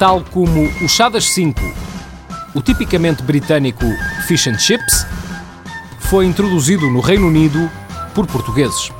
tal como o chá das 5, o tipicamente britânico fish and chips, foi introduzido no Reino Unido por portugueses.